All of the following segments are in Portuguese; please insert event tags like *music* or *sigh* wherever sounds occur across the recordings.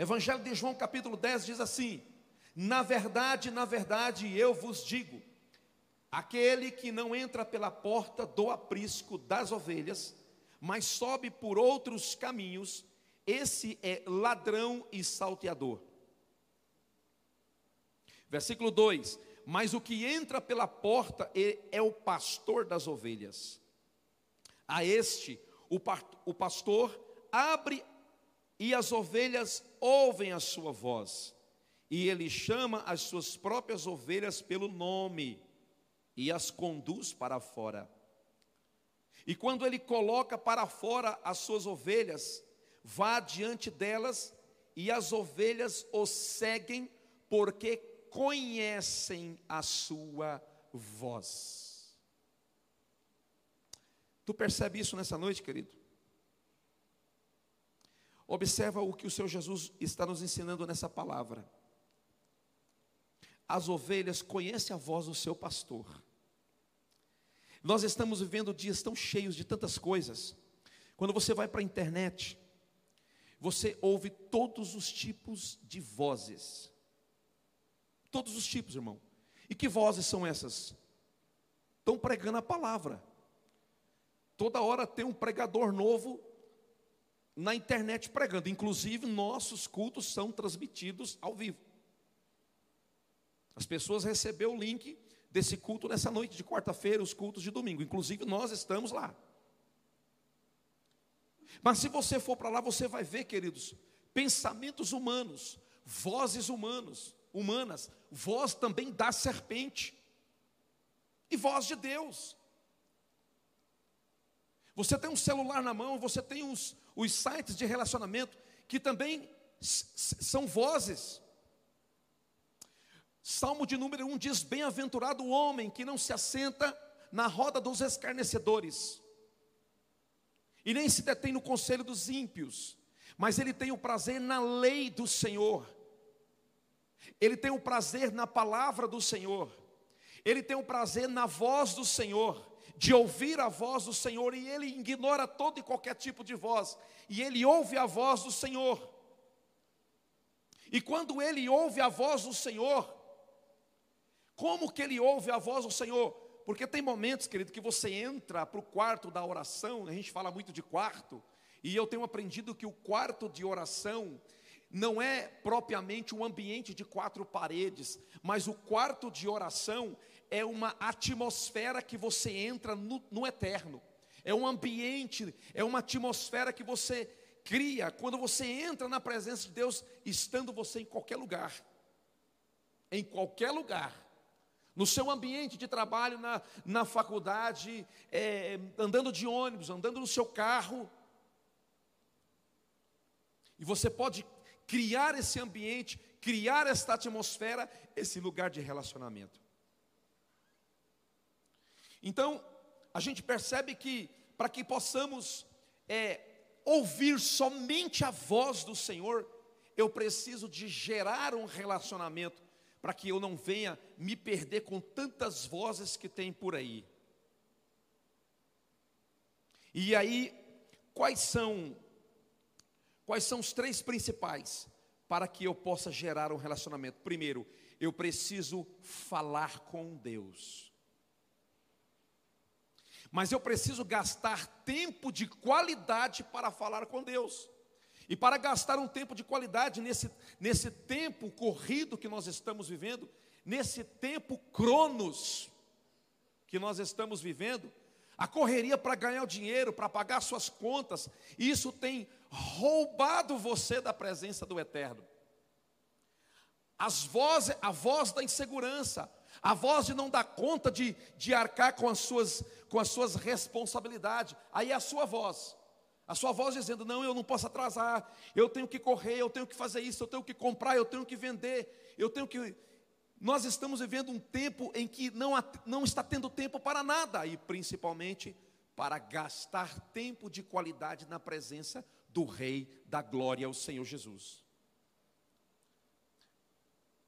Evangelho de João, capítulo 10, diz assim: Na verdade, na verdade, eu vos digo: aquele que não entra pela porta do aprisco das ovelhas, mas sobe por outros caminhos, esse é ladrão e salteador. Versículo 2: Mas o que entra pela porta é, o pastor das ovelhas. A este, o pastor abre e as ovelhas ouvem a sua voz. E ele chama as suas próprias ovelhas pelo nome e as conduz para fora. E quando ele coloca para fora as suas ovelhas, vá diante delas e as ovelhas o seguem, porque conhecem a sua voz. Tu percebe isso nessa noite, querido? Observa o que o Senhor Jesus está nos ensinando nessa palavra. As ovelhas conhecem a voz do seu pastor. Nós estamos vivendo dias tão cheios de tantas coisas. Quando você vai para a internet, você ouve todos os tipos de vozes. Todos os tipos, irmão. E que vozes são essas? Estão pregando a palavra. Toda hora tem um pregador novo na internet pregando. Inclusive, nossos cultos são transmitidos ao vivo. As pessoas receberam o link desse culto nessa noite de quarta-feira, os cultos de domingo. Inclusive, nós estamos lá. Mas se você for para lá, você vai ver, queridos, pensamentos humanos, vozes humanos, humanas, voz também da serpente e voz de Deus. Você tem um celular na mão, você tem os, os sites de relacionamento que também são vozes. Salmo de número 1 diz: Bem-aventurado o homem que não se assenta na roda dos escarnecedores, e nem se detém no conselho dos ímpios, mas ele tem o prazer na lei do Senhor. Ele tem o prazer na palavra do Senhor, ele tem o prazer na voz do Senhor, de ouvir a voz do Senhor, e ele ignora todo e qualquer tipo de voz, e ele ouve a voz do Senhor. E quando ele ouve a voz do Senhor, como que ele ouve a voz do Senhor? Porque tem momentos, querido, que você entra para o quarto da oração, a gente fala muito de quarto, e eu tenho aprendido que o quarto de oração não é propriamente um ambiente de quatro paredes, mas o quarto de oração é uma atmosfera que você entra no, no eterno, é um ambiente, é uma atmosfera que você cria quando você entra na presença de Deus, estando você em qualquer lugar, em qualquer lugar, no seu ambiente de trabalho, na, na faculdade, é, andando de ônibus, andando no seu carro, e você pode criar esse ambiente, criar esta atmosfera, esse lugar de relacionamento. Então, a gente percebe que para que possamos é, ouvir somente a voz do Senhor, eu preciso de gerar um relacionamento para que eu não venha me perder com tantas vozes que tem por aí. E aí, quais são Quais são os três principais para que eu possa gerar um relacionamento? Primeiro, eu preciso falar com Deus. Mas eu preciso gastar tempo de qualidade para falar com Deus. E para gastar um tempo de qualidade nesse, nesse tempo corrido que nós estamos vivendo, nesse tempo cronos que nós estamos vivendo, a correria para ganhar o dinheiro, para pagar suas contas, isso tem roubado você da presença do Eterno. As vozes, a voz da insegurança, a voz de não dar conta de, de arcar com as, suas, com as suas responsabilidades, aí é a sua voz. A sua voz dizendo: Não, eu não posso atrasar, eu tenho que correr, eu tenho que fazer isso, eu tenho que comprar, eu tenho que vender, eu tenho que. Nós estamos vivendo um tempo em que não, não está tendo tempo para nada, e principalmente para gastar tempo de qualidade na presença do Rei da Glória, o Senhor Jesus.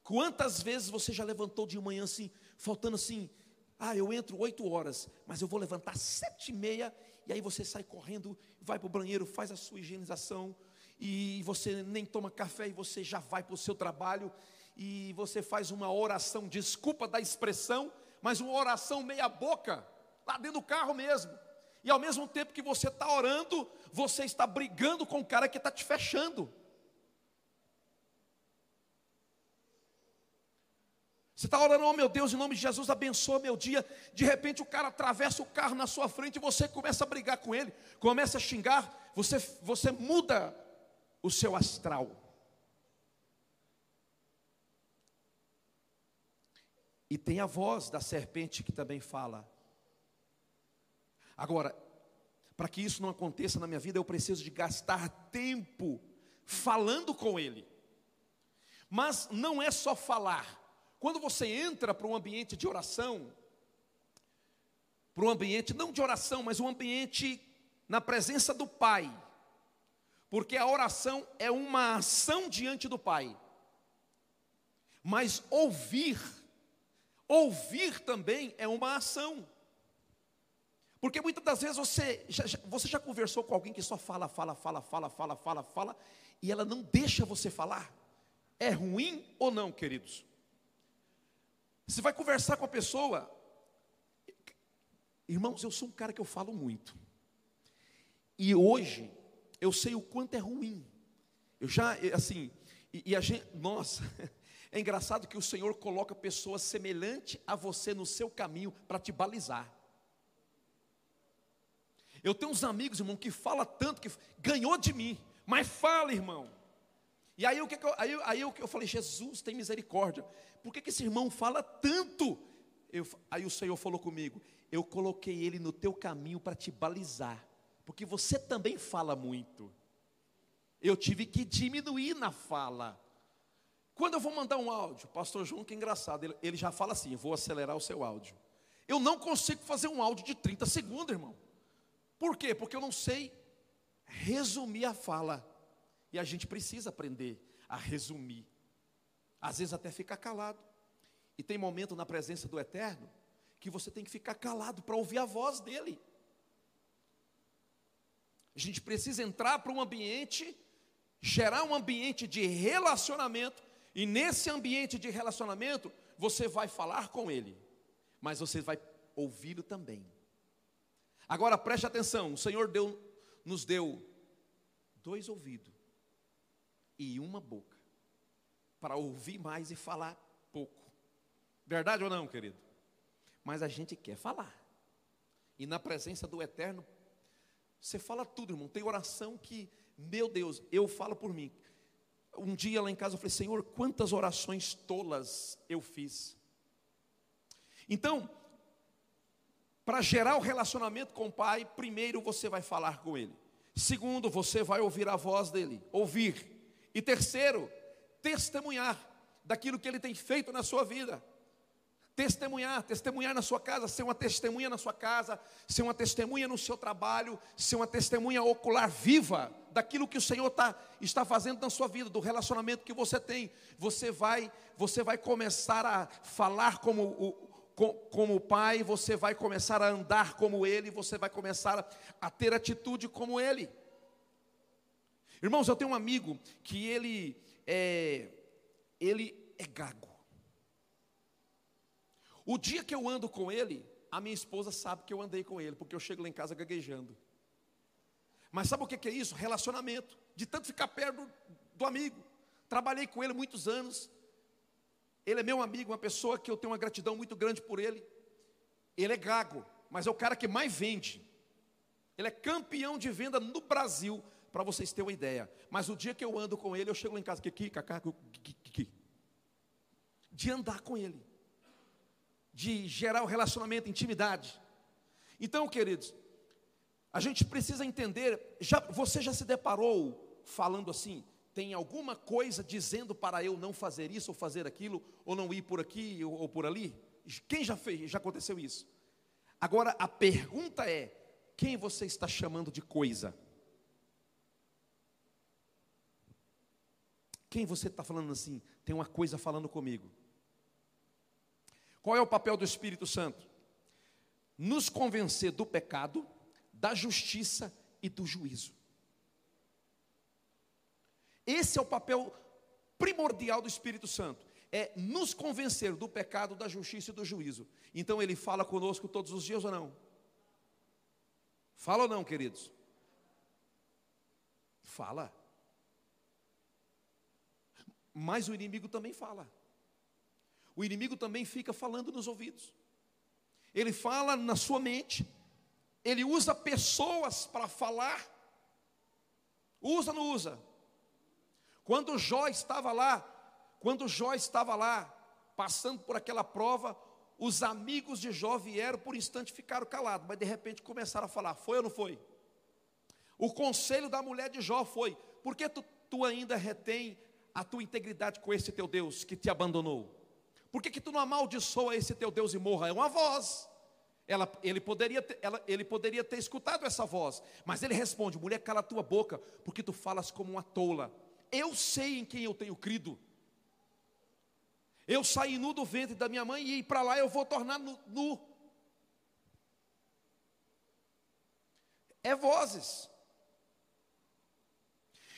Quantas vezes você já levantou de manhã assim, faltando assim, ah, eu entro oito horas, mas eu vou levantar sete e meia, e aí você sai correndo, vai para o banheiro, faz a sua higienização, e você nem toma café e você já vai para o seu trabalho e você faz uma oração, desculpa da expressão, mas uma oração meia boca, lá dentro do carro mesmo. E ao mesmo tempo que você está orando, você está brigando com o cara que está te fechando. Você está orando, oh meu Deus, em nome de Jesus, abençoa meu dia. De repente o cara atravessa o carro na sua frente e você começa a brigar com ele, começa a xingar, você, você muda o seu astral. E tem a voz da serpente que também fala. Agora, para que isso não aconteça na minha vida, eu preciso de gastar tempo falando com ele. Mas não é só falar. Quando você entra para um ambiente de oração, para um ambiente não de oração, mas um ambiente na presença do Pai, porque a oração é uma ação diante do Pai, mas ouvir, ouvir também é uma ação. Porque muitas das vezes você já, você já conversou com alguém que só fala, fala, fala, fala, fala, fala, fala, e ela não deixa você falar? É ruim ou não, queridos? Você vai conversar com a pessoa. Irmãos, eu sou um cara que eu falo muito. E hoje eu sei o quanto é ruim. Eu já, assim, e, e a gente, nossa, *laughs* é engraçado que o Senhor coloca pessoas semelhantes a você no seu caminho para te balizar. Eu tenho uns amigos, irmão, que fala tanto que ganhou de mim, mas fala, irmão. E aí o que, eu, aí, aí eu, eu falei, Jesus, tem misericórdia. Por que, que esse irmão fala tanto? Eu, aí o Senhor falou comigo, eu coloquei ele no teu caminho para te balizar, porque você também fala muito. Eu tive que diminuir na fala. Quando eu vou mandar um áudio, pastor João, que engraçado, ele, ele já fala assim: vou acelerar o seu áudio. Eu não consigo fazer um áudio de 30 segundos, irmão. Por quê? Porque eu não sei resumir a fala. E a gente precisa aprender a resumir. Às vezes até ficar calado. E tem momento na presença do Eterno que você tem que ficar calado para ouvir a voz dele. A gente precisa entrar para um ambiente, gerar um ambiente de relacionamento, e nesse ambiente de relacionamento, você vai falar com ele, mas você vai ouvi-lo também. Agora preste atenção: o Senhor deu, nos deu dois ouvidos e uma boca para ouvir mais e falar pouco. Verdade ou não, querido? Mas a gente quer falar. E na presença do Eterno, você fala tudo, irmão. Tem oração que, meu Deus, eu falo por mim. Um dia lá em casa eu falei, Senhor, quantas orações tolas eu fiz. Então, para gerar o relacionamento com o Pai, primeiro você vai falar com Ele. Segundo, você vai ouvir a voz dele, ouvir. E terceiro, testemunhar daquilo que ele tem feito na sua vida. Testemunhar, testemunhar na sua casa, ser uma testemunha na sua casa, ser uma testemunha no seu trabalho, ser uma testemunha ocular viva daquilo que o Senhor tá, está fazendo na sua vida, do relacionamento que você tem. Você vai, você vai começar a falar como o, como pai, você vai começar a andar como ele, você vai começar a ter atitude como ele. Irmãos, eu tenho um amigo que ele é, ele é gago. O dia que eu ando com ele, a minha esposa sabe que eu andei com ele, porque eu chego lá em casa gaguejando. Mas sabe o que é isso? Relacionamento, de tanto ficar perto do amigo. Trabalhei com ele muitos anos, ele é meu amigo, uma pessoa que eu tenho uma gratidão muito grande por ele. Ele é gago, mas é o cara que mais vende. Ele é campeão de venda no Brasil, para vocês terem uma ideia. Mas o dia que eu ando com ele, eu chego lá em casa, que cacá, de andar com ele, de gerar o um relacionamento, intimidade. Então, queridos, a gente precisa entender. Já, você já se deparou falando assim? tem alguma coisa dizendo para eu não fazer isso ou fazer aquilo, ou não ir por aqui ou, ou por ali? Quem já fez? Já aconteceu isso? Agora a pergunta é: quem você está chamando de coisa? Quem você está falando assim? Tem uma coisa falando comigo. Qual é o papel do Espírito Santo? Nos convencer do pecado, da justiça e do juízo. Esse é o papel primordial do Espírito Santo, é nos convencer do pecado, da justiça e do juízo. Então ele fala conosco todos os dias ou não? Fala ou não, queridos? Fala. Mas o inimigo também fala. O inimigo também fica falando nos ouvidos. Ele fala na sua mente. Ele usa pessoas para falar. Usa ou não usa? Quando Jó estava lá, quando Jó estava lá, passando por aquela prova, os amigos de Jó vieram por instante ficaram calados, mas de repente começaram a falar: foi ou não foi? O conselho da mulher de Jó foi: por que tu, tu ainda retém a tua integridade com esse teu Deus que te abandonou? Por que, que tu não amaldiçoa esse teu Deus e morra? É uma voz. Ela, ele, poderia ter, ela, ele poderia ter escutado essa voz, mas ele responde: mulher, cala a tua boca, porque tu falas como uma tola. Eu sei em quem eu tenho crido. Eu saí nu do ventre da minha mãe e para lá eu vou tornar nu, nu. É vozes.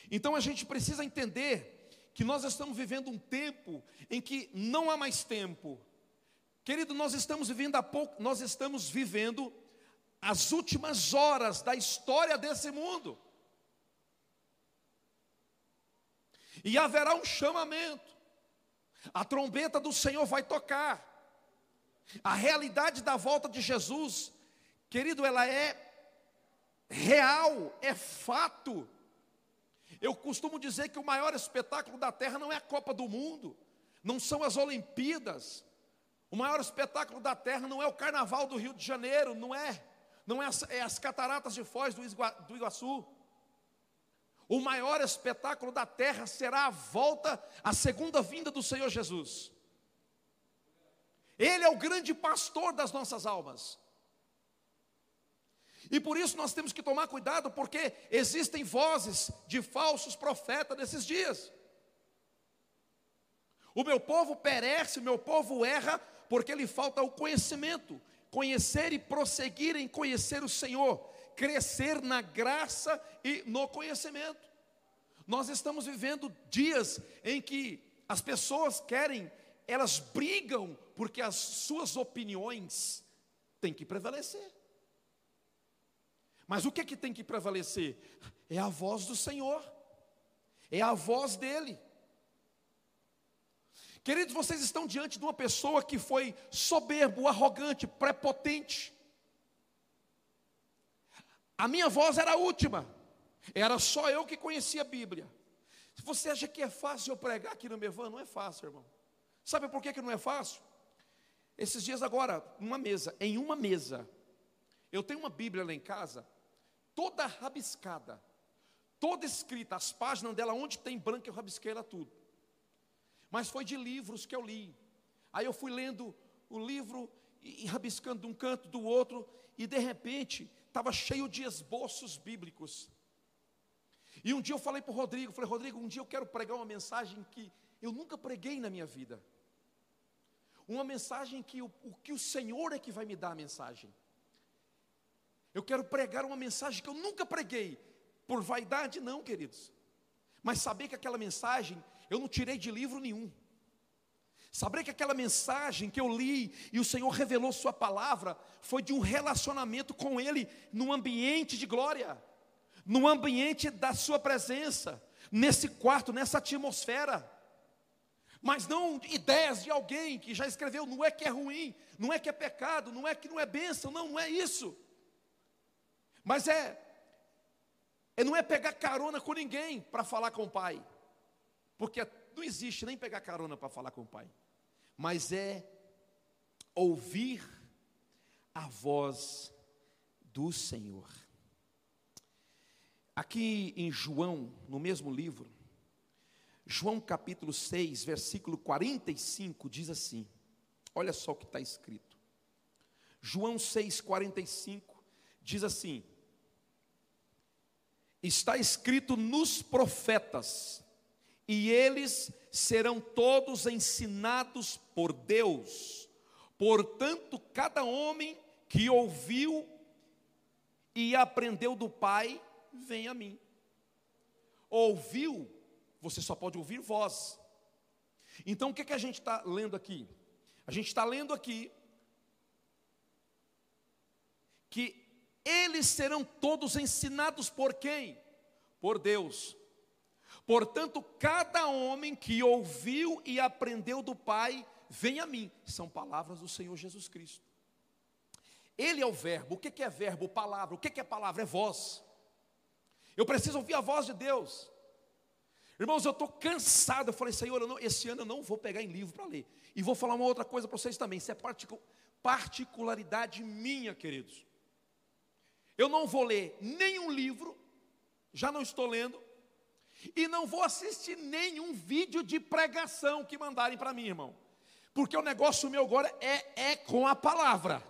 Então a gente precisa entender que nós estamos vivendo um tempo em que não há mais tempo. Querido, nós estamos vivendo há pouco, nós estamos vivendo as últimas horas da história desse mundo. E haverá um chamamento. A trombeta do Senhor vai tocar. A realidade da volta de Jesus, querido, ela é real, é fato. Eu costumo dizer que o maior espetáculo da terra não é a Copa do Mundo, não são as Olimpíadas. O maior espetáculo da terra não é o Carnaval do Rio de Janeiro, não é. Não é as, é as cataratas de Foz do, do Iguaçu. O maior espetáculo da terra será a volta, a segunda vinda do Senhor Jesus. Ele é o grande pastor das nossas almas. E por isso nós temos que tomar cuidado, porque existem vozes de falsos profetas nesses dias. O meu povo perece, o meu povo erra, porque lhe falta o conhecimento, conhecer e prosseguir em conhecer o Senhor, crescer na graça e no conhecimento. Nós estamos vivendo dias em que as pessoas querem, elas brigam porque as suas opiniões têm que prevalecer. Mas o que é que tem que prevalecer? É a voz do Senhor, é a voz dEle. Queridos, vocês estão diante de uma pessoa que foi soberbo, arrogante, prepotente. A minha voz era a última, era só eu que conhecia a Bíblia. Você acha que é fácil eu pregar aqui no Mevan, não é fácil, irmão. Sabe por que, que não é fácil? Esses dias agora, uma mesa, em uma mesa, eu tenho uma Bíblia lá em casa, toda rabiscada, toda escrita, as páginas dela, onde tem branco, eu rabisquei ela tudo. Mas foi de livros que eu li. Aí eu fui lendo o livro e, e rabiscando de um canto, do outro, e de repente estava cheio de esboços bíblicos. E um dia eu falei para o Rodrigo, falei, Rodrigo, um dia eu quero pregar uma mensagem que eu nunca preguei na minha vida. Uma mensagem que o, o que o Senhor é que vai me dar a mensagem. Eu quero pregar uma mensagem que eu nunca preguei, por vaidade, não, queridos. Mas saber que aquela mensagem eu não tirei de livro nenhum. Saber que aquela mensagem que eu li e o Senhor revelou Sua palavra foi de um relacionamento com Ele num ambiente de glória, num ambiente da Sua presença, nesse quarto, nessa atmosfera. Mas não ideias de alguém que já escreveu, não é que é ruim, não é que é pecado, não é que não é bênção, não, não é isso. Mas é, é não é pegar carona com ninguém para falar com o pai. Porque não existe nem pegar carona para falar com o pai. Mas é ouvir a voz do Senhor. Aqui em João, no mesmo livro, João capítulo 6, versículo 45, diz assim: olha só o que está escrito. João 6, 45, diz assim: está escrito nos profetas, e eles serão todos ensinados por Deus. Portanto, cada homem que ouviu e aprendeu do Pai, vem a mim. Ouviu, você só pode ouvir voz. Então o que, que a gente está lendo aqui? A gente está lendo aqui que eles serão todos ensinados por quem? Por Deus. Portanto, cada homem que ouviu e aprendeu do Pai, vem a mim. São palavras do Senhor Jesus Cristo. Ele é o verbo. O que é verbo? Palavra. O que é palavra? É voz. Eu preciso ouvir a voz de Deus. Irmãos, eu estou cansado. Eu falei, Senhor, eu não, esse ano eu não vou pegar em livro para ler. E vou falar uma outra coisa para vocês também. Isso é particularidade minha, queridos. Eu não vou ler nenhum livro, já não estou lendo, e não vou assistir nenhum vídeo de pregação que mandarem para mim, irmão. Porque o negócio meu agora é, é com a palavra.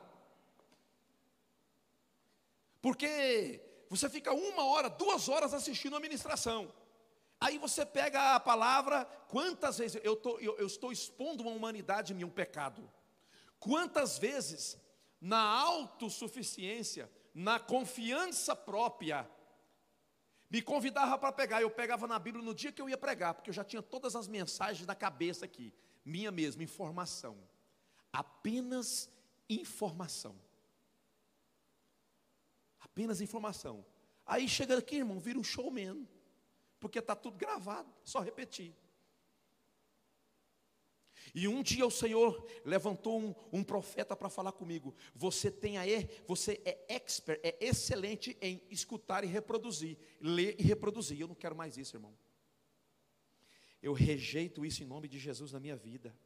Porque você fica uma hora, duas horas assistindo a ministração. Aí você pega a palavra, quantas vezes eu, tô, eu, eu estou expondo uma humanidade minha, um pecado. Quantas vezes, na autossuficiência, na confiança própria, me convidava para pegar, eu pegava na Bíblia no dia que eu ia pregar, porque eu já tinha todas as mensagens na cabeça aqui, minha mesma, informação. Apenas informação. Apenas informação. Aí chega aqui, irmão, vira um showman, porque está tudo gravado, só repetir. E um dia o Senhor levantou um, um profeta para falar comigo. Você tem aí, você é expert, é excelente em escutar e reproduzir, ler e reproduzir. Eu não quero mais isso, irmão. Eu rejeito isso em nome de Jesus na minha vida.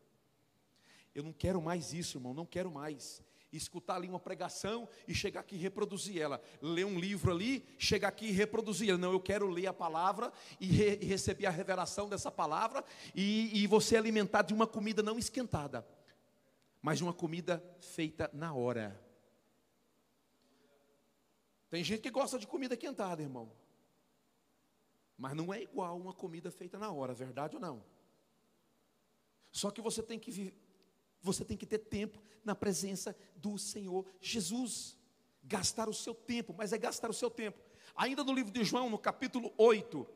Eu não quero mais isso, irmão, não quero mais escutar ali uma pregação e chegar aqui e reproduzir ela. Ler um livro ali, chegar aqui e reproduzir ela. Não, eu quero ler a palavra e, re, receber a revelação dessa palavra e, e você alimentar de uma comida não esquentada, mas de uma comida feita na hora. Tem gente que gosta de comida quentada, irmão. Mas não é igual uma comida feita na hora, verdade ou não? Só que você tem que você tem que ter tempo na presença do Senhor Jesus. Gastar o seu tempo, mas é gastar o seu tempo. Ainda no livro de João, no capítulo 8,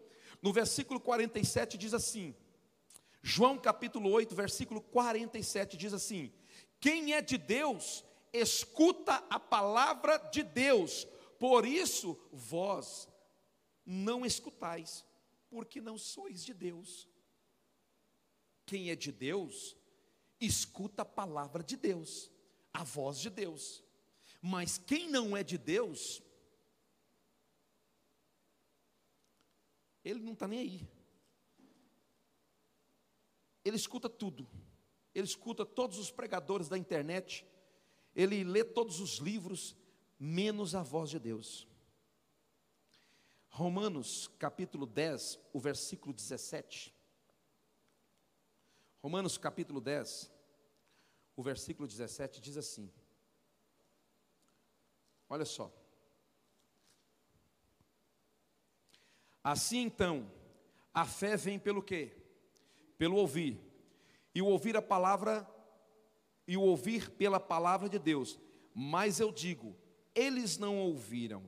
no versículo 47, diz assim: João capítulo 8, versículo 47 diz assim: Quem é de Deus, escuta a palavra de Deus, por isso vós não escutais, porque não sois de Deus. Quem é de Deus, escuta a palavra de Deus, a voz de Deus. Mas quem não é de Deus, ele não está nem aí. Ele escuta tudo. Ele escuta todos os pregadores da internet. Ele lê todos os livros, menos a voz de Deus. Romanos capítulo 10, o versículo 17. Romanos capítulo 10, o versículo 17 diz assim: Olha só. Assim então, a fé vem pelo quê? Pelo ouvir. E o ouvir a palavra e o ouvir pela palavra de Deus. Mas eu digo, eles não ouviram.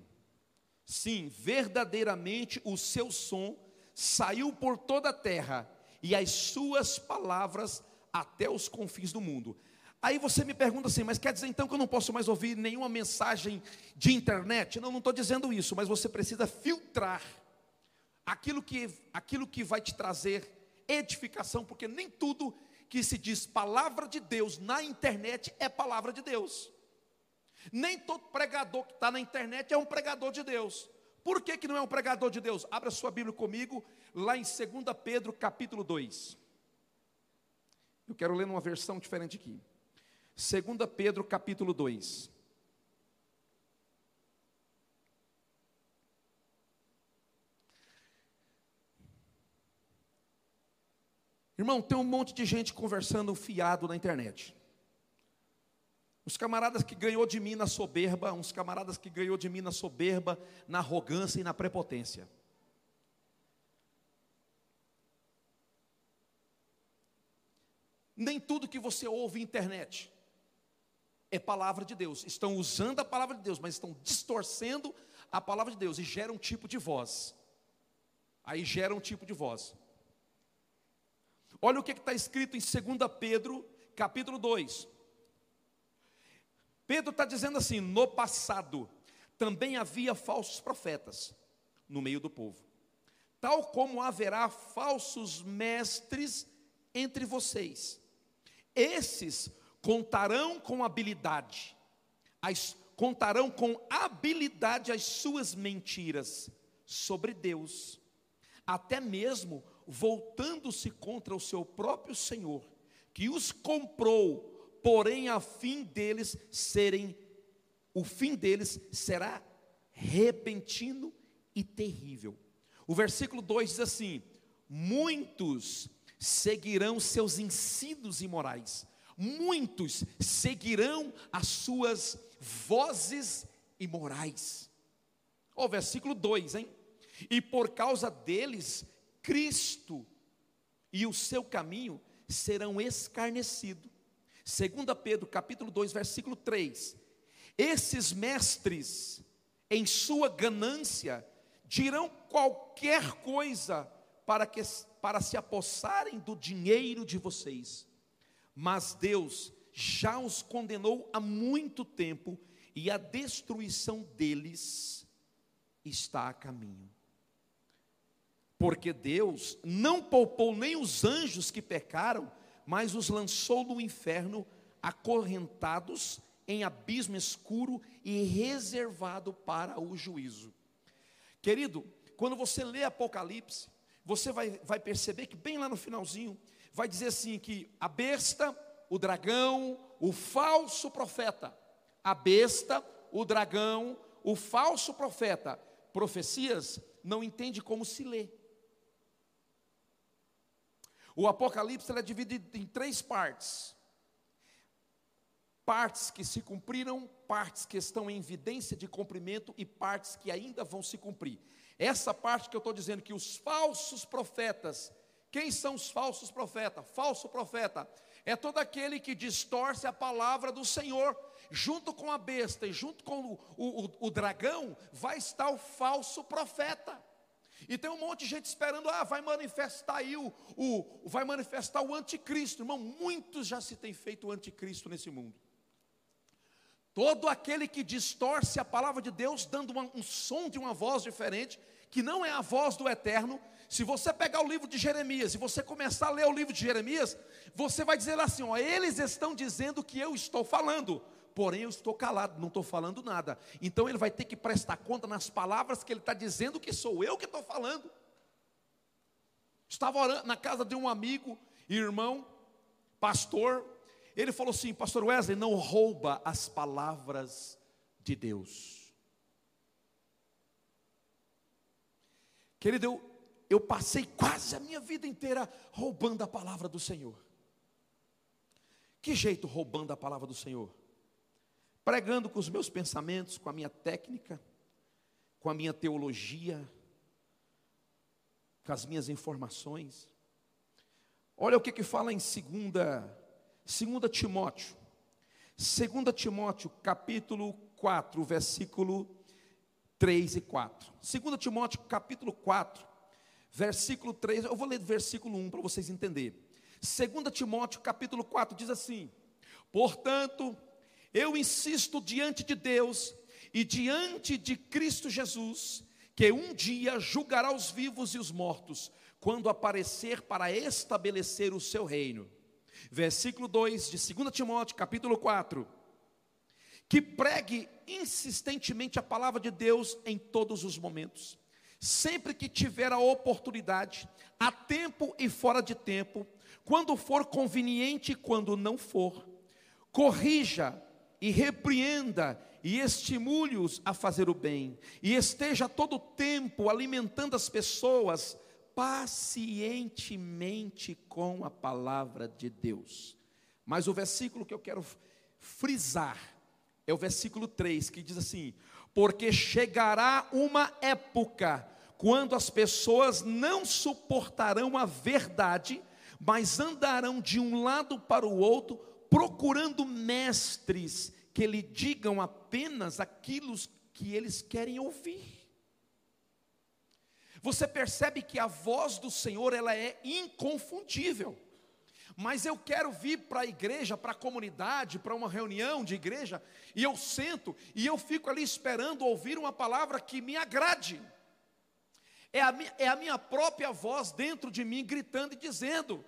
Sim, verdadeiramente o seu som saiu por toda a terra e as suas palavras até os confins do mundo. Aí você me pergunta assim, mas quer dizer então que eu não posso mais ouvir nenhuma mensagem de internet? Não, não estou dizendo isso, mas você precisa filtrar aquilo que, aquilo que vai te trazer edificação, porque nem tudo que se diz palavra de Deus na internet é palavra de Deus. Nem todo pregador que está na internet é um pregador de Deus. Por que, que não é um pregador de Deus? Abra sua Bíblia comigo, lá em 2 Pedro capítulo 2. Eu quero ler numa versão diferente aqui. 2 Pedro capítulo 2. Irmão, tem um monte de gente conversando fiado na internet. Os camaradas que ganhou de mim na soberba, uns camaradas que ganhou de mim na soberba, na arrogância e na prepotência. Nem tudo que você ouve internet é palavra de Deus. Estão usando a palavra de Deus, mas estão distorcendo a palavra de Deus e gera um tipo de voz. Aí gera um tipo de voz. Olha o que está escrito em 2 Pedro, capítulo 2. Pedro está dizendo assim: no passado também havia falsos profetas no meio do povo, tal como haverá falsos mestres entre vocês. Esses contarão com habilidade, as, contarão com habilidade as suas mentiras sobre Deus, até mesmo voltando-se contra o seu próprio Senhor, que os comprou, porém a fim deles serem, o fim deles será repentino e terrível. O versículo 2 diz assim: Muitos seguirão seus ensinos imorais, muitos seguirão as suas vozes imorais. O versículo 2, hein? E por causa deles, Cristo e o seu caminho serão escarnecidos. Segunda Pedro, capítulo 2, versículo 3. Esses mestres, em sua ganância, dirão qualquer coisa para, que, para se apossarem do dinheiro de vocês. Mas Deus já os condenou há muito tempo e a destruição deles está a caminho. Porque Deus não poupou nem os anjos que pecaram, mas os lançou no inferno, acorrentados em abismo escuro e reservado para o juízo. Querido, quando você lê Apocalipse, você vai, vai perceber que bem lá no finalzinho, vai dizer assim: que a besta, o dragão, o falso profeta, a besta, o dragão, o falso profeta, profecias, não entende como se lê. O Apocalipse é dividido em três partes: partes que se cumpriram, partes que estão em evidência de cumprimento e partes que ainda vão se cumprir. Essa parte que eu estou dizendo que os falsos profetas, quem são os falsos profetas? Falso profeta é todo aquele que distorce a palavra do Senhor. Junto com a besta e junto com o, o, o, dragão, vai estar o falso profeta. E tem um monte de gente esperando, ah, vai manifestar aí o, o vai manifestar o anticristo. Irmão, muitos já se tem feito o anticristo nesse mundo. Todo aquele que distorce a palavra de Deus, dando uma, um som de uma voz diferente, que não é a voz do eterno. Se você pegar o livro de Jeremias e você começar a ler o livro de Jeremias, você vai dizer assim: ó, eles estão dizendo que eu estou falando, porém eu estou calado, não estou falando nada. Então ele vai ter que prestar conta nas palavras que ele está dizendo que sou eu que estou falando. Estava orando na casa de um amigo, irmão, pastor, ele falou assim: Pastor Wesley, não rouba as palavras de Deus. Querido, eu, eu passei quase a minha vida inteira roubando a palavra do Senhor. Que jeito roubando a palavra do Senhor? Pregando com os meus pensamentos, com a minha técnica, com a minha teologia, com as minhas informações. Olha o que, que fala em segunda 2 Timóteo, 2 Timóteo capítulo 4, versículo 3 e 4. 2 Timóteo capítulo 4, versículo 3, eu vou ler versículo 1 para vocês entenderem. 2 Timóteo capítulo 4 diz assim: Portanto, eu insisto diante de Deus e diante de Cristo Jesus, que um dia julgará os vivos e os mortos, quando aparecer para estabelecer o seu reino versículo 2 de 2 Timóteo, capítulo 4, que pregue insistentemente a palavra de Deus em todos os momentos, sempre que tiver a oportunidade, a tempo e fora de tempo, quando for conveniente e quando não for, corrija e repreenda e estimule-os a fazer o bem, e esteja todo o tempo alimentando as pessoas pacientemente com a palavra de Deus. Mas o versículo que eu quero frisar é o versículo 3, que diz assim: Porque chegará uma época quando as pessoas não suportarão a verdade, mas andarão de um lado para o outro, procurando mestres que lhe digam apenas aquilo que eles querem ouvir. Você percebe que a voz do Senhor ela é inconfundível. Mas eu quero vir para a igreja, para a comunidade, para uma reunião de igreja, e eu sento e eu fico ali esperando ouvir uma palavra que me agrade. É a, é a minha própria voz dentro de mim gritando e dizendo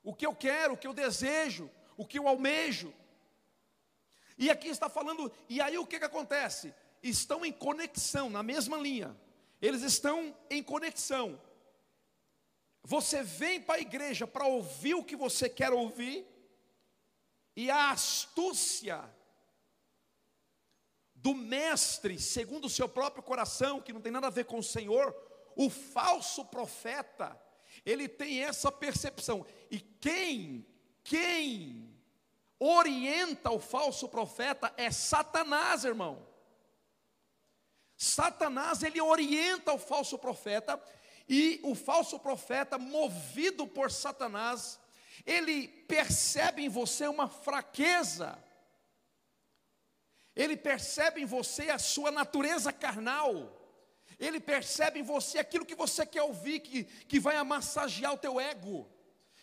o que eu quero, o que eu desejo, o que eu almejo. E aqui está falando, e aí o que, que acontece? Estão em conexão, na mesma linha. Eles estão em conexão. Você vem para a igreja para ouvir o que você quer ouvir, e a astúcia do mestre, segundo o seu próprio coração, que não tem nada a ver com o Senhor, o falso profeta, ele tem essa percepção. E quem, quem orienta o falso profeta é Satanás, irmão. Satanás, ele orienta o falso profeta e o falso profeta, movido por Satanás, ele percebe em você uma fraqueza, ele percebe em você a sua natureza carnal, ele percebe em você aquilo que você quer ouvir, que, que vai amassagear o teu ego,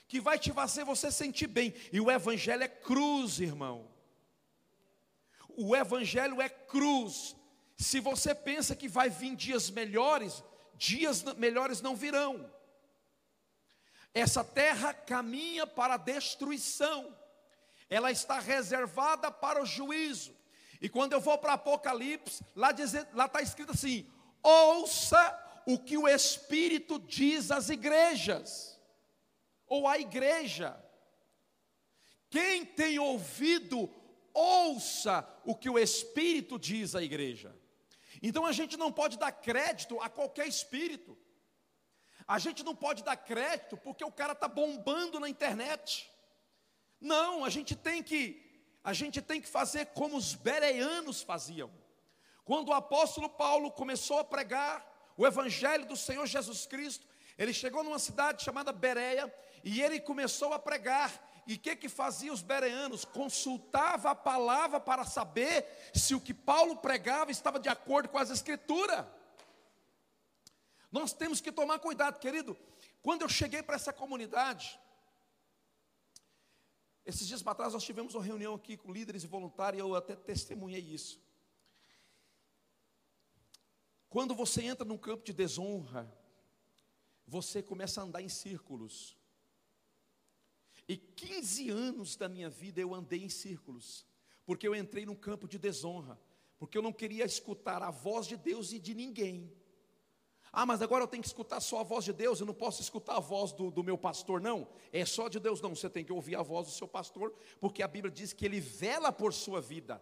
que vai te fazer você sentir bem, e o Evangelho é cruz, irmão. O Evangelho é cruz. Se você pensa que vai vir dias melhores, dias melhores não virão. Essa terra caminha para a destruição, ela está reservada para o juízo. E quando eu vou para Apocalipse, lá está escrito assim: ouça o que o Espírito diz às igrejas, ou à igreja. Quem tem ouvido, ouça o que o Espírito diz à igreja. Então a gente não pode dar crédito a qualquer espírito. A gente não pode dar crédito porque o cara está bombando na internet. Não, a gente tem que a gente tem que fazer como os bereanos faziam. Quando o apóstolo Paulo começou a pregar o evangelho do Senhor Jesus Cristo, ele chegou numa cidade chamada Bereia e ele começou a pregar e o que que fazia os bereanos? Consultava a palavra para saber se o que Paulo pregava estava de acordo com as escrituras. Nós temos que tomar cuidado, querido. Quando eu cheguei para essa comunidade, esses dias para trás nós tivemos uma reunião aqui com líderes e voluntários, e eu até testemunhei isso. Quando você entra num campo de desonra, você começa a andar em círculos. E 15 anos da minha vida eu andei em círculos, porque eu entrei num campo de desonra, porque eu não queria escutar a voz de Deus e de ninguém. Ah, mas agora eu tenho que escutar só a voz de Deus, eu não posso escutar a voz do, do, meu pastor, não. É só de Deus, não. Você tem que ouvir a voz do seu pastor, porque a Bíblia diz que ele vela por sua vida.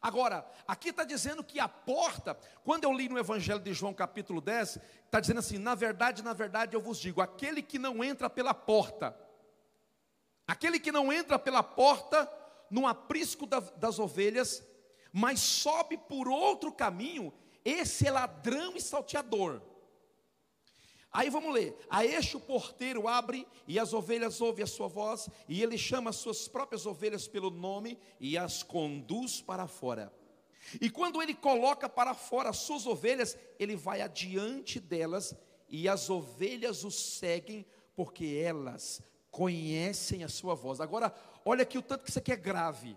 Agora, aqui está dizendo que a porta, quando eu li no Evangelho de João capítulo 10, está dizendo assim: na verdade, na verdade eu vos digo, aquele que não entra pela porta, Aquele que não entra pela porta no aprisco das ovelhas, mas sobe por outro caminho, esse é ladrão e salteador. Aí vamos ler: A este o porteiro abre, e as ovelhas ouvem a sua voz, e ele chama as suas próprias ovelhas pelo nome e as conduz para fora. E quando ele coloca para fora as suas ovelhas, ele vai adiante delas, e as ovelhas o seguem, porque elas conhecem a sua voz. Agora, olha aqui o tanto que isso aqui é grave.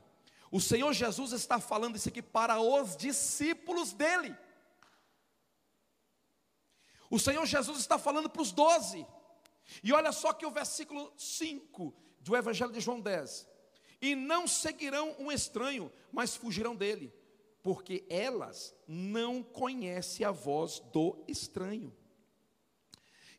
O Senhor Jesus está falando isso aqui para os discípulos dele. O Senhor Jesus está falando para os doze. E olha só que o versículo 5 do Evangelho de João 10. E não seguirão um estranho, mas fugirão dele, porque elas não conhecem a voz do estranho.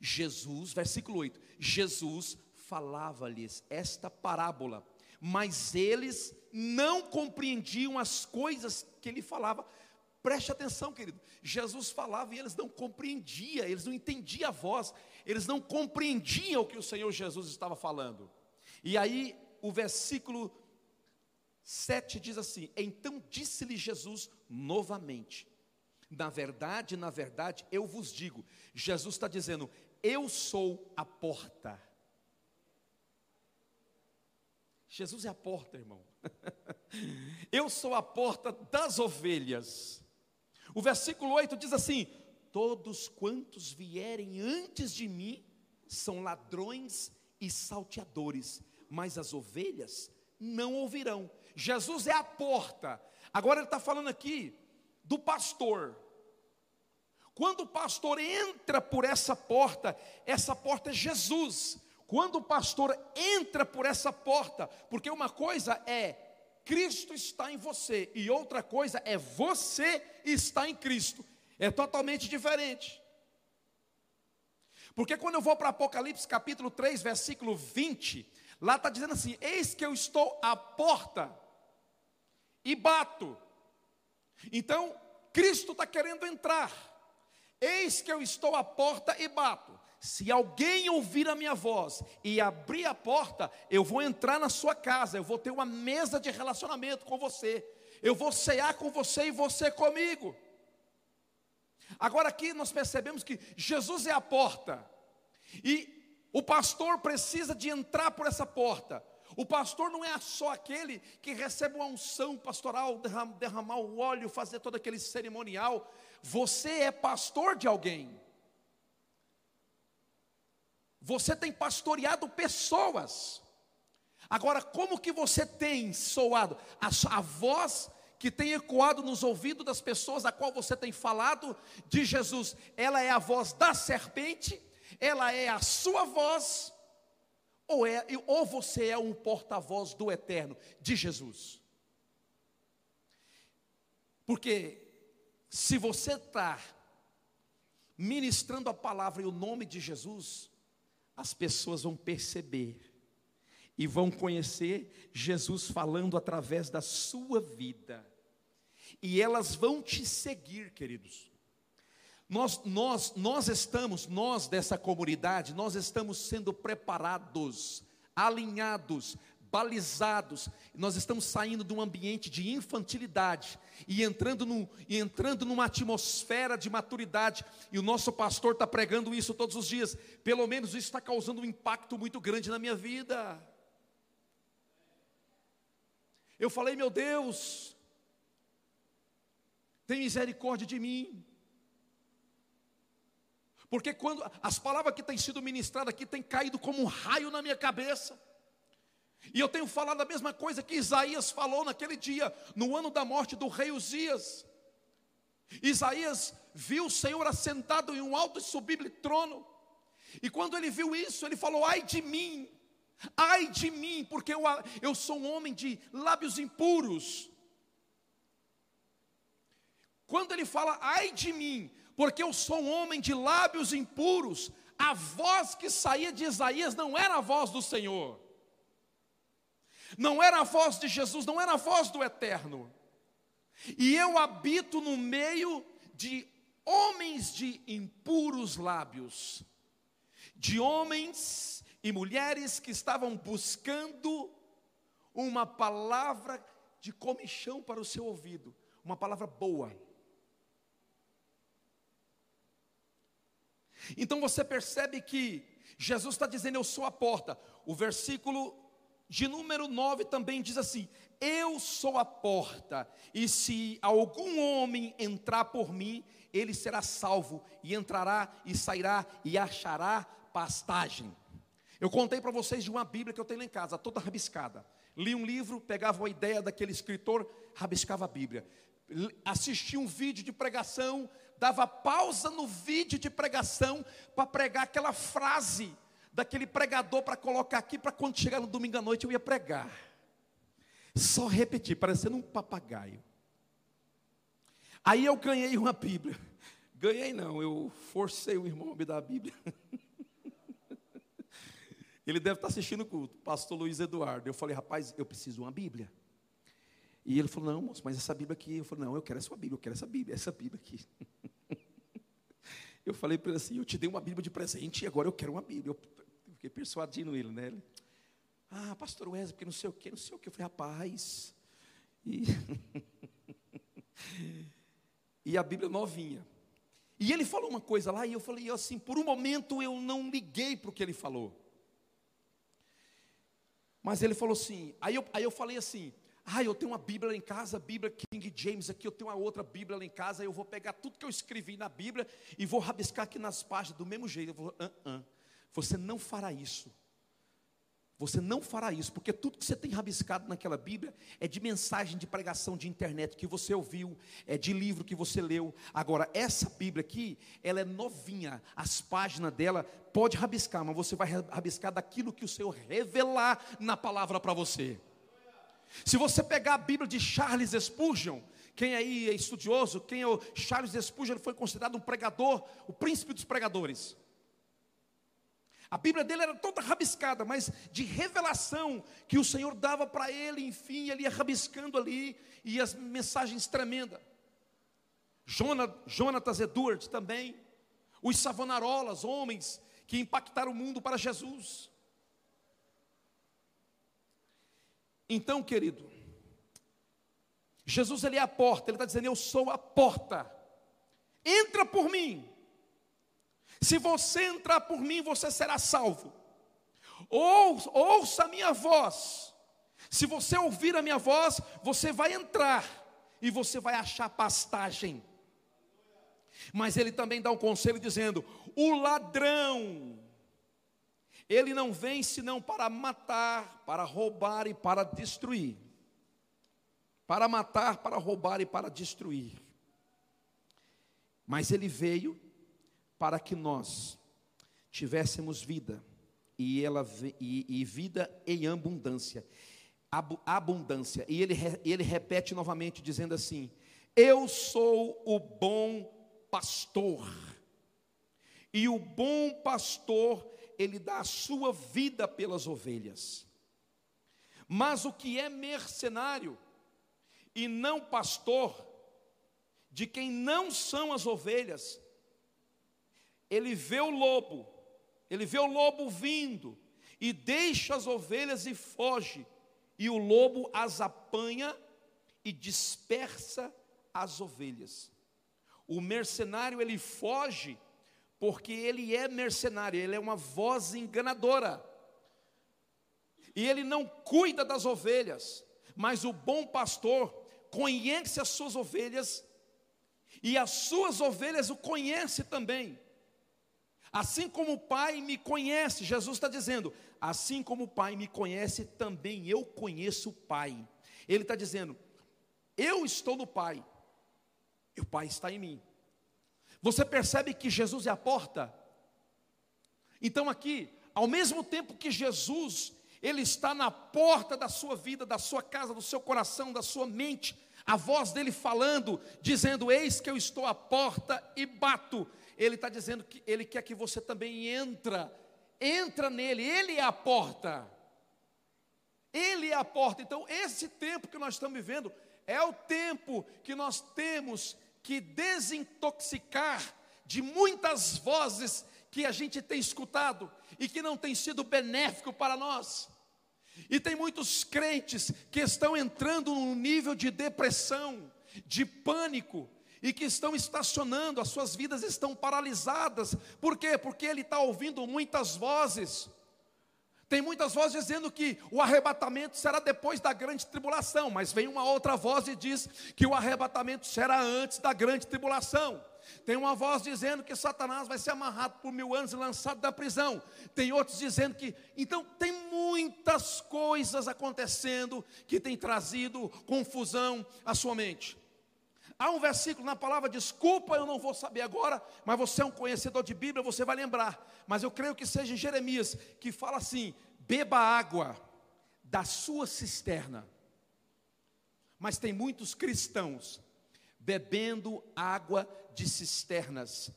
Jesus, versículo 8: Jesus falava-lhes esta parábola, mas eles não compreendiam as coisas que ele falava. Preste atenção, querido. Jesus falava e eles não compreendiam, eles não entendiam a voz, eles não compreendiam o que o Senhor Jesus estava falando. E aí, o versículo 7 diz assim: Então disse-lhe Jesus novamente: Na verdade, na verdade, eu vos digo, Jesus está dizendo: Eu sou a porta. Jesus é a porta, irmão. *laughs* Eu sou a porta das ovelhas. O versículo 8 diz assim: Todos quantos vierem antes de mim são ladrões e salteadores, mas as ovelhas não ouvirão. Jesus é a porta. Agora ele está falando aqui do pastor. Quando o pastor entra por essa porta, essa porta é Jesus. Quando o pastor entra por essa porta, porque uma coisa é Cristo está em você e outra coisa é você está em Cristo. É totalmente diferente. Porque quando eu vou para Apocalipse capítulo 3, versículo 20, lá está dizendo assim: Eis que eu estou à porta e bato. Então, Cristo está querendo entrar. Eis que eu estou à porta e bato. Se alguém ouvir a minha voz e abrir a porta, eu vou entrar na sua casa, eu vou ter uma mesa de relacionamento com você, eu vou cear com você e você comigo. Agora aqui nós percebemos que Jesus é a porta, e o pastor precisa de entrar por essa porta. O pastor não é só aquele que recebe uma unção pastoral, derramar o óleo, fazer todo aquele cerimonial. Você é pastor de alguém. Você tem pastoreado pessoas. Agora, como que você tem soado? A, a, voz que tem ecoado nos ouvidos das pessoas a qual você tem falado de Jesus, ela é a voz da serpente, ela é a sua voz, ou, é, ou você é um porta-voz do eterno, de Jesus. Porque se você está ministrando a palavra e o nome de Jesus, as pessoas vão perceber e vão conhecer Jesus falando através da sua vida. E elas vão te seguir, queridos. Nós, nós, nós estamos, nós dessa comunidade, nós estamos sendo preparados, alinhados balizados, nós estamos saindo de um ambiente de infantilidade e entrando, no, e entrando numa atmosfera de maturidade, e o nosso pastor está pregando isso todos os dias, pelo menos isso está causando um impacto muito grande na minha vida. Eu falei, meu Deus, tem misericórdia de mim. Porque quando as palavras que têm sido ministradas aqui têm caído como um raio na minha cabeça. E eu tenho falado a mesma coisa que Isaías falou naquele dia, no ano da morte do rei Uzias. Isaías viu o Senhor assentado em um alto e sublime trono. E quando ele viu isso, ele falou: Ai de mim, ai de mim, porque eu, eu sou um homem de lábios impuros. Quando ele fala, ai de mim, porque eu sou um homem de lábios impuros, a voz que saía de Isaías não era a voz do Senhor não era a voz de Jesus, não era a voz do Eterno. E eu habito no meio de homens de impuros lábios, de homens e mulheres que estavam buscando uma palavra de comichão para o seu ouvido, uma palavra boa. Então você percebe que Jesus está dizendo: Eu sou a porta. O versículo de número 9 também diz assim: Eu sou a porta, e se algum homem entrar por mim, ele será salvo, e entrará e sairá e achará pastagem. Eu contei para vocês de uma Bíblia que eu tenho lá em casa, toda rabiscada. Li um livro, pegava a ideia daquele escritor, rabiscava a Bíblia. Assisti um vídeo de pregação, dava pausa no vídeo de pregação para pregar aquela frase daquele pregador para colocar aqui, para quando chegar no domingo à noite eu ia pregar. Só repetir, parecendo um papagaio. Aí eu ganhei uma Bíblia. Ganhei não, eu forcei o irmão a me dar a Bíblia. *laughs* Ele deve estar assistindo o culto, pastor Luiz Eduardo. Eu falei, rapaz, eu preciso de uma Bíblia. E ele falou, não, moço, mas essa Bíblia aqui. Eu falei, não, eu quero essa Bíblia, eu quero essa Bíblia, essa Bíblia aqui. *laughs* Eu falei para ele assim, eu te dei uma Bíblia de presente e agora eu quero uma Bíblia. Eu Fiquei persuadindo ele, né? Ele, ah, pastor Wesley, porque não sei o que, não sei o que. Eu falei, rapaz. E, *laughs* e a Bíblia novinha. E ele falou uma coisa lá, e eu falei assim, por um momento eu não liguei para o que ele falou. Mas ele falou assim, aí eu, aí eu falei assim, Ah, eu tenho uma Bíblia lá em casa, Bíblia King James aqui, eu tenho uma outra Bíblia lá em casa, eu vou pegar tudo que eu escrevi na Bíblia e vou rabiscar aqui nas páginas do mesmo jeito. Eu vou, uh -uh. Você não fará isso. Você não fará isso, porque tudo que você tem rabiscado naquela Bíblia é de mensagem de pregação de internet que você ouviu, é de livro que você leu. Agora, essa Bíblia aqui, ela é novinha, as páginas dela pode rabiscar, mas você vai rabiscar daquilo que o Senhor revelar na palavra para você. Se você pegar a Bíblia de Charles Spurgeon, quem aí é estudioso, quem é o Charles Spurgeon foi considerado um pregador, o príncipe dos pregadores. A Bíblia dele era toda rabiscada, mas de revelação que o Senhor dava para ele, enfim, ele ia rabiscando ali, e as mensagens tremendas. Jonatas Edwards também, os Savonarolas, homens que impactaram o mundo para Jesus. Então, querido, Jesus ele é a porta, ele está dizendo: Eu sou a porta, entra por mim. Se você entrar por mim, você será salvo. Ou, ouça a minha voz. Se você ouvir a minha voz, você vai entrar e você vai achar pastagem. Mas ele também dá um conselho dizendo: o ladrão, ele não vem senão para matar, para roubar e para destruir. Para matar, para roubar e para destruir. Mas ele veio para que nós tivéssemos vida e, ela, e, e vida em abundância. abundância. E ele, ele repete novamente, dizendo assim: Eu sou o bom pastor. E o bom pastor, ele dá a sua vida pelas ovelhas. Mas o que é mercenário e não pastor, de quem não são as ovelhas, ele vê o lobo, ele vê o lobo vindo, e deixa as ovelhas e foge, e o lobo as apanha e dispersa as ovelhas. O mercenário ele foge porque ele é mercenário, ele é uma voz enganadora. E ele não cuida das ovelhas, mas o bom pastor conhece as suas ovelhas e as suas ovelhas o conhece também. Assim como o Pai me conhece, Jesus está dizendo, assim como o Pai me conhece, também eu conheço o Pai. Ele está dizendo, eu estou no Pai, e o Pai está em mim. Você percebe que Jesus é a porta? Então aqui, ao mesmo tempo que Jesus, ele está na porta da sua vida, da sua casa, do seu coração, da sua mente, a voz dele falando, dizendo: Eis que eu estou à porta e bato ele está dizendo que ele quer que você também entra, entra nele, ele é a porta. Ele é a porta. Então, esse tempo que nós estamos vivendo é o tempo que nós temos que desintoxicar de muitas vozes que a gente tem escutado e que não tem sido benéfico para nós. E tem muitos crentes que estão entrando num nível de depressão, de pânico, e que estão estacionando, as suas vidas estão paralisadas. Por quê? Porque ele está ouvindo muitas vozes. Tem muitas vozes dizendo que o arrebatamento será depois da grande tribulação, mas vem uma outra voz e diz que o arrebatamento será antes da grande tribulação. Tem uma voz dizendo que Satanás vai ser amarrado por mil anos e lançado da prisão. Tem outros dizendo que. Então, tem muitas coisas acontecendo que tem trazido confusão à sua mente. Há um versículo na palavra, desculpa, eu não vou saber agora, mas você é um conhecedor de Bíblia, você vai lembrar. Mas eu creio que seja em Jeremias, que fala assim: beba água da sua cisterna. Mas tem muitos cristãos bebendo água de cisternas,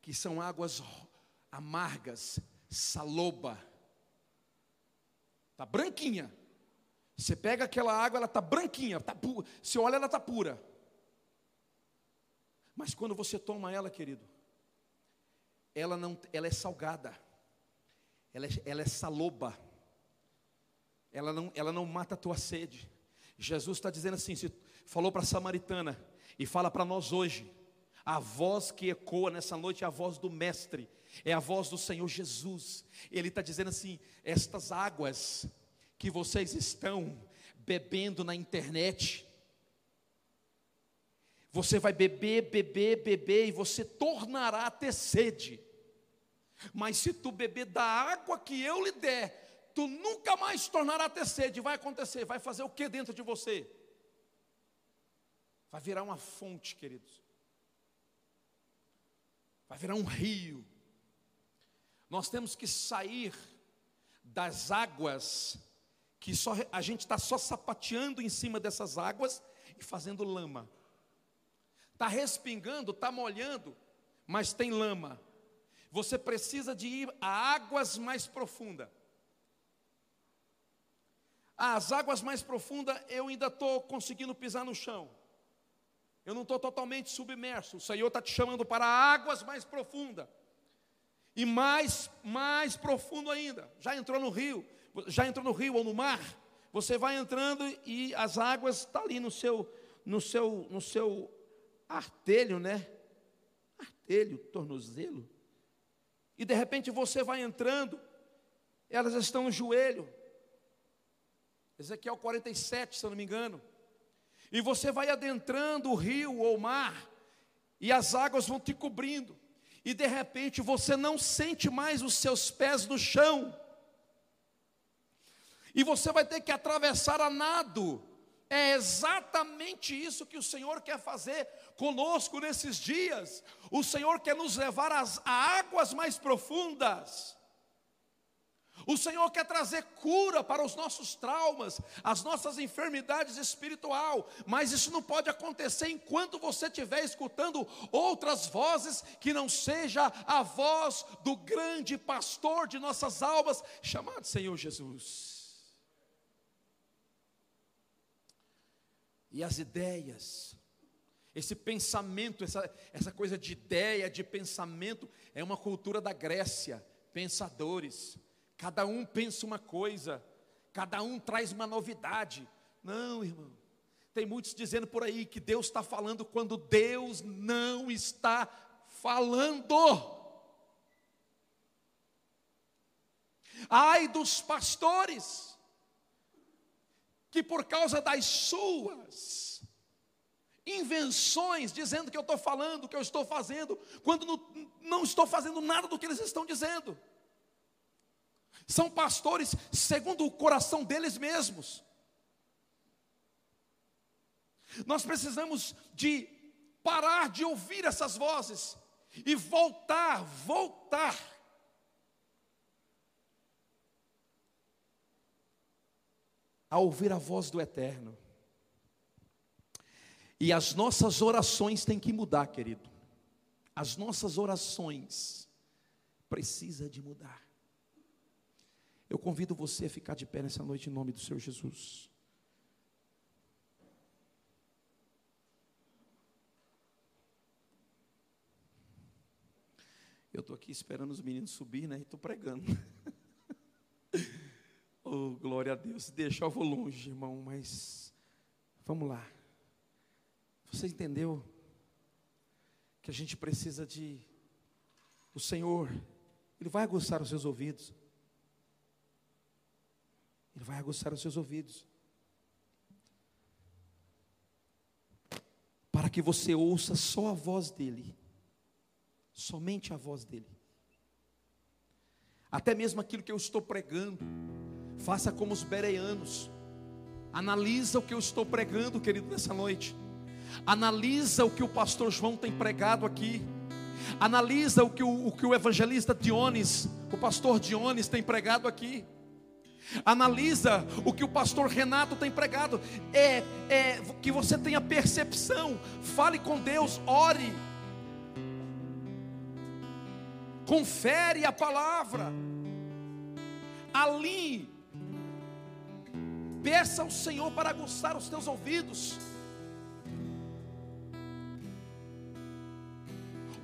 que são águas amargas, saloba, está branquinha. Você pega aquela água, ela está branquinha, tá você olha, ela está pura. Mas quando você toma ela, querido, ela não, ela é salgada, ela é, ela é saloba, ela não, ela não mata a tua sede. Jesus está dizendo assim, se, falou para a samaritana e fala para nós hoje, a voz que ecoa nessa noite é a voz do Mestre, é a voz do Senhor Jesus. Ele está dizendo assim: estas águas que vocês estão bebendo na internet. Você vai beber, beber, beber e você tornará a ter sede. Mas se tu beber da água que eu lhe der, tu nunca mais tornará a ter sede. Vai acontecer, vai fazer o que dentro de você? Vai virar uma fonte, queridos. Vai virar um rio. Nós temos que sair das águas que só a gente está só sapateando em cima dessas águas e fazendo lama. Está respingando, está molhando, mas tem lama. Você precisa de ir a águas mais profundas. As águas mais profundas eu ainda estou conseguindo pisar no chão. Eu não estou totalmente submerso. O Senhor está te chamando para águas mais profundas. E mais, mais profundo ainda. Já entrou no rio, já entrou no rio ou no mar. Você vai entrando e as águas estão tá ali no seu, no seu, no seu artelho, né? Artelho, tornozelo. E de repente você vai entrando, elas estão no joelho. Ezequiel 47, se eu não me engano. E você vai adentrando o rio ou o mar, e as águas vão te cobrindo. E de repente você não sente mais os seus pés no chão. E você vai ter que atravessar a nado. É exatamente isso que o Senhor quer fazer conosco nesses dias. O Senhor quer nos levar às, águas mais profundas. O Senhor quer trazer cura para os nossos traumas, as nossas enfermidades espiritual, mas isso não pode acontecer enquanto você estiver escutando outras vozes que não seja a voz do grande pastor de nossas almas, chamado Senhor Jesus. E as ideias, esse pensamento, essa, essa coisa de ideia, de pensamento, é uma cultura da Grécia, pensadores. Cada um pensa uma coisa, cada um traz uma novidade. Não, irmão. Tem muitos dizendo por aí que Deus está falando quando Deus não está falando. Ai dos pastores que por causa das suas invenções, dizendo que eu estou falando, que eu estou fazendo, quando não, não estou fazendo nada do que eles estão dizendo. São pastores segundo o coração deles mesmos. Nós precisamos de parar de ouvir essas vozes e voltar, voltar a ouvir a voz do Eterno. E as nossas orações têm que mudar, querido. As nossas orações precisa de mudar. Eu convido você a ficar de pé nessa noite em nome do Senhor Jesus. Eu estou aqui esperando os meninos subir, né? E estou pregando. *laughs* Oh, glória a Deus. Deixa eu vou longe, irmão, mas vamos lá. Você entendeu que a gente precisa de o Senhor, ele vai aguçar os seus ouvidos. Ele vai aguçar os seus ouvidos. Para que você ouça só a voz dele. Somente a voz dele. Até mesmo aquilo que eu estou pregando Faça como os bereanos. Analisa o que eu estou pregando, querido, nessa noite. Analisa o que o pastor João tem pregado aqui. Analisa o que o, o que o evangelista Dionis, o pastor Dionis tem pregado aqui. Analisa o que o pastor Renato tem pregado. É, é que você tenha percepção. Fale com Deus, ore. Confere a palavra. Ali Peça ao Senhor para aguçar os teus ouvidos.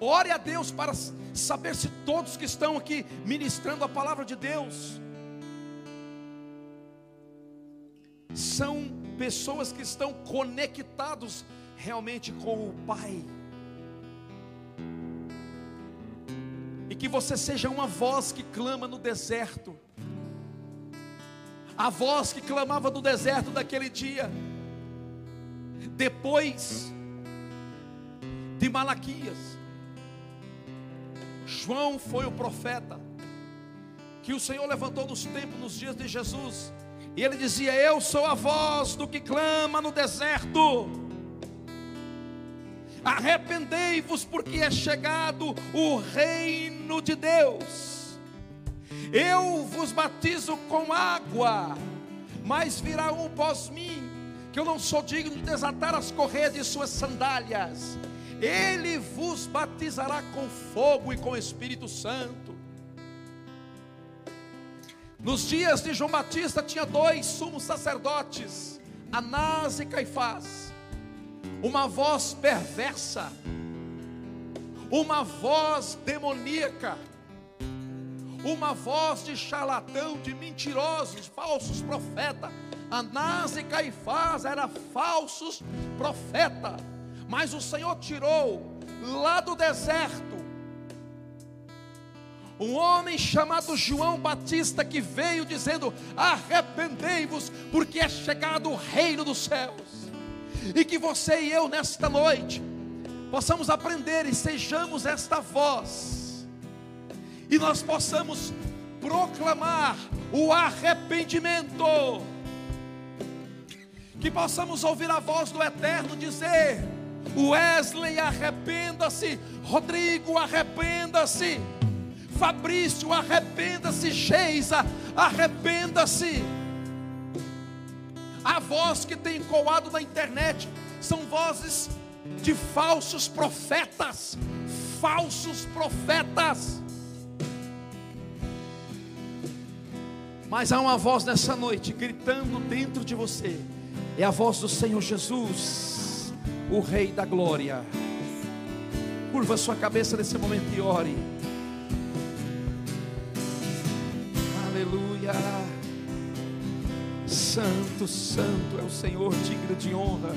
Ore a Deus para saber se todos que estão aqui ministrando a palavra de Deus são pessoas que estão conectados realmente com o Pai. E que você seja uma voz que clama no deserto a voz que clamava do deserto daquele dia. Depois de Malaquias, João foi o profeta que o Senhor levantou nos tempos, nos dias de Jesus, e ele dizia: Eu sou a voz do que clama no deserto. Arrependei-vos, porque é chegado o reino de Deus. Eu vos batizo com água, mas virá um pós mim, que eu não sou digno de desatar as correias de suas sandálias. Ele vos batizará com fogo e com Espírito Santo. Nos dias de João Batista tinha dois sumos sacerdotes, Anás e Caifás. Uma voz perversa, uma voz demoníaca, uma voz de charlatão, de mentirosos, falsos profetas. Anás e Caifás eram falsos profetas, mas o Senhor tirou lá do deserto um homem chamado João Batista que veio dizendo: Arrependei-vos, porque é chegado o reino dos céus. E que você e eu, nesta noite, possamos aprender e sejamos esta voz, e nós possamos proclamar o arrependimento, que possamos ouvir a voz do Eterno dizer: Wesley, arrependa-se, Rodrigo, arrependa-se. Fabrício, arrependa-se, Geisa, arrependa-se. A voz que tem coado na internet são vozes de falsos profetas, falsos profetas. Mas há uma voz nessa noite gritando dentro de você, é a voz do Senhor Jesus, o Rei da Glória. Curva sua cabeça nesse momento e ore. Aleluia. Santo, santo é o Senhor, digno de honra,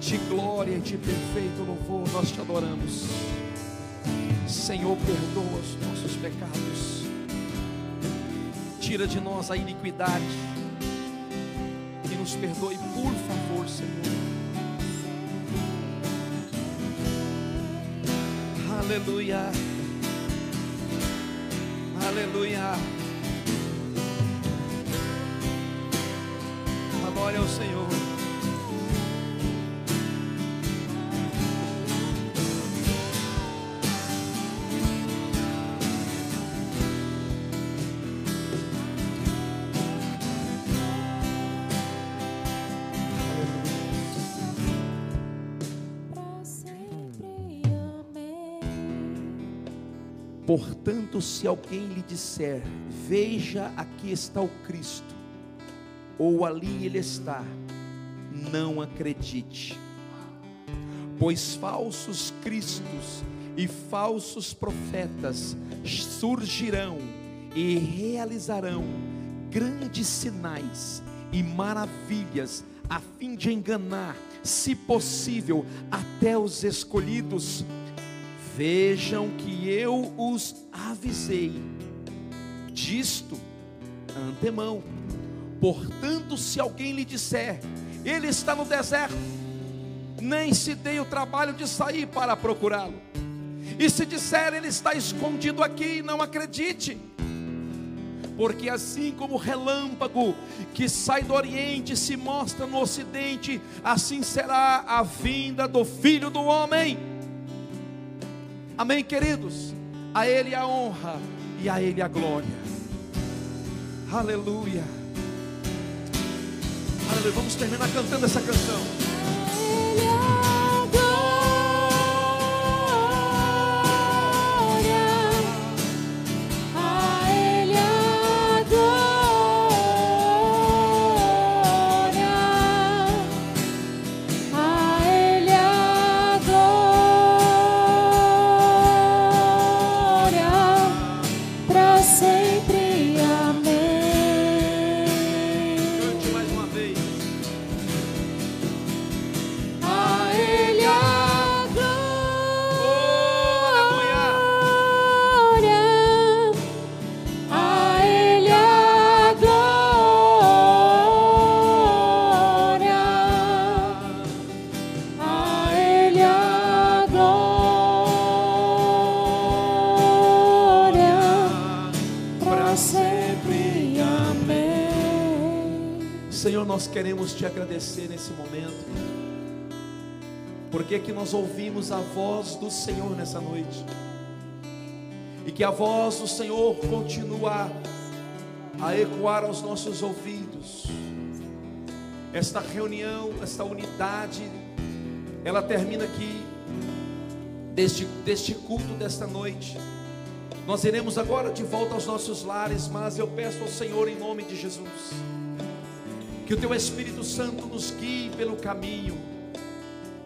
de glória e de perfeito louvor. Nós te adoramos. Senhor, perdoa os nossos pecados. Tira de nós a iniquidade. E nos perdoe, por favor, Senhor. Aleluia. Aleluia. glória ao Senhor. Portanto, se alguém lhe disser: Veja, aqui está o Cristo ou ali ele está, não acredite, pois falsos cristos e falsos profetas surgirão e realizarão grandes sinais e maravilhas a fim de enganar, se possível, até os escolhidos. Vejam que eu os avisei disto antemão. Portanto, se alguém lhe disser, ele está no deserto, nem se dê o trabalho de sair para procurá-lo. E se disser, ele está escondido aqui, não acredite. Porque assim como o relâmpago que sai do oriente se mostra no ocidente, assim será a vinda do filho do homem. Amém, queridos? A Ele a honra e a Ele a glória. Aleluia. Aleluia. Vamos terminar cantando essa canção. Queremos te agradecer nesse momento. Porque que nós ouvimos a voz do Senhor nessa noite. E que a voz do Senhor continua a ecoar aos nossos ouvidos. Esta reunião, esta unidade, ela termina aqui, deste, deste culto desta noite. Nós iremos agora de volta aos nossos lares, mas eu peço ao Senhor em nome de Jesus, que o Teu Espírito Santo nos guie pelo caminho,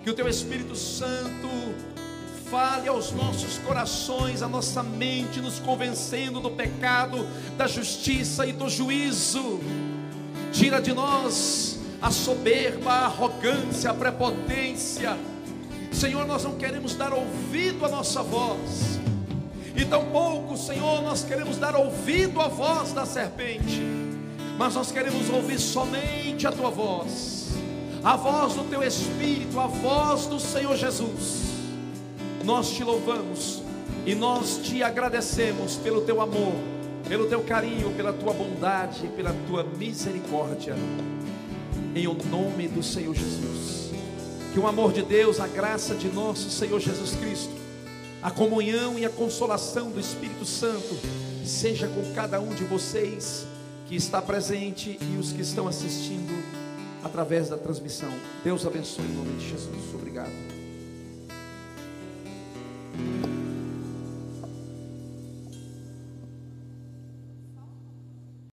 que o Teu Espírito Santo fale aos nossos corações, à nossa mente, nos convencendo do pecado, da justiça e do juízo. Tira de nós a soberba, a arrogância, a prepotência. Senhor, nós não queremos dar ouvido à nossa voz, e tampouco, Senhor, nós queremos dar ouvido à voz da serpente, mas nós queremos ouvir somente a tua voz, a voz do teu Espírito, a voz do Senhor Jesus nós te louvamos e nós te agradecemos pelo teu amor, pelo teu carinho, pela tua bondade, pela tua misericórdia. Em o nome do Senhor Jesus. Que o amor de Deus, a graça de nosso Senhor Jesus Cristo, a comunhão e a consolação do Espírito Santo seja com cada um de vocês que está presente e os que estão assistindo através da transmissão. Deus abençoe em nome de Jesus. Obrigado.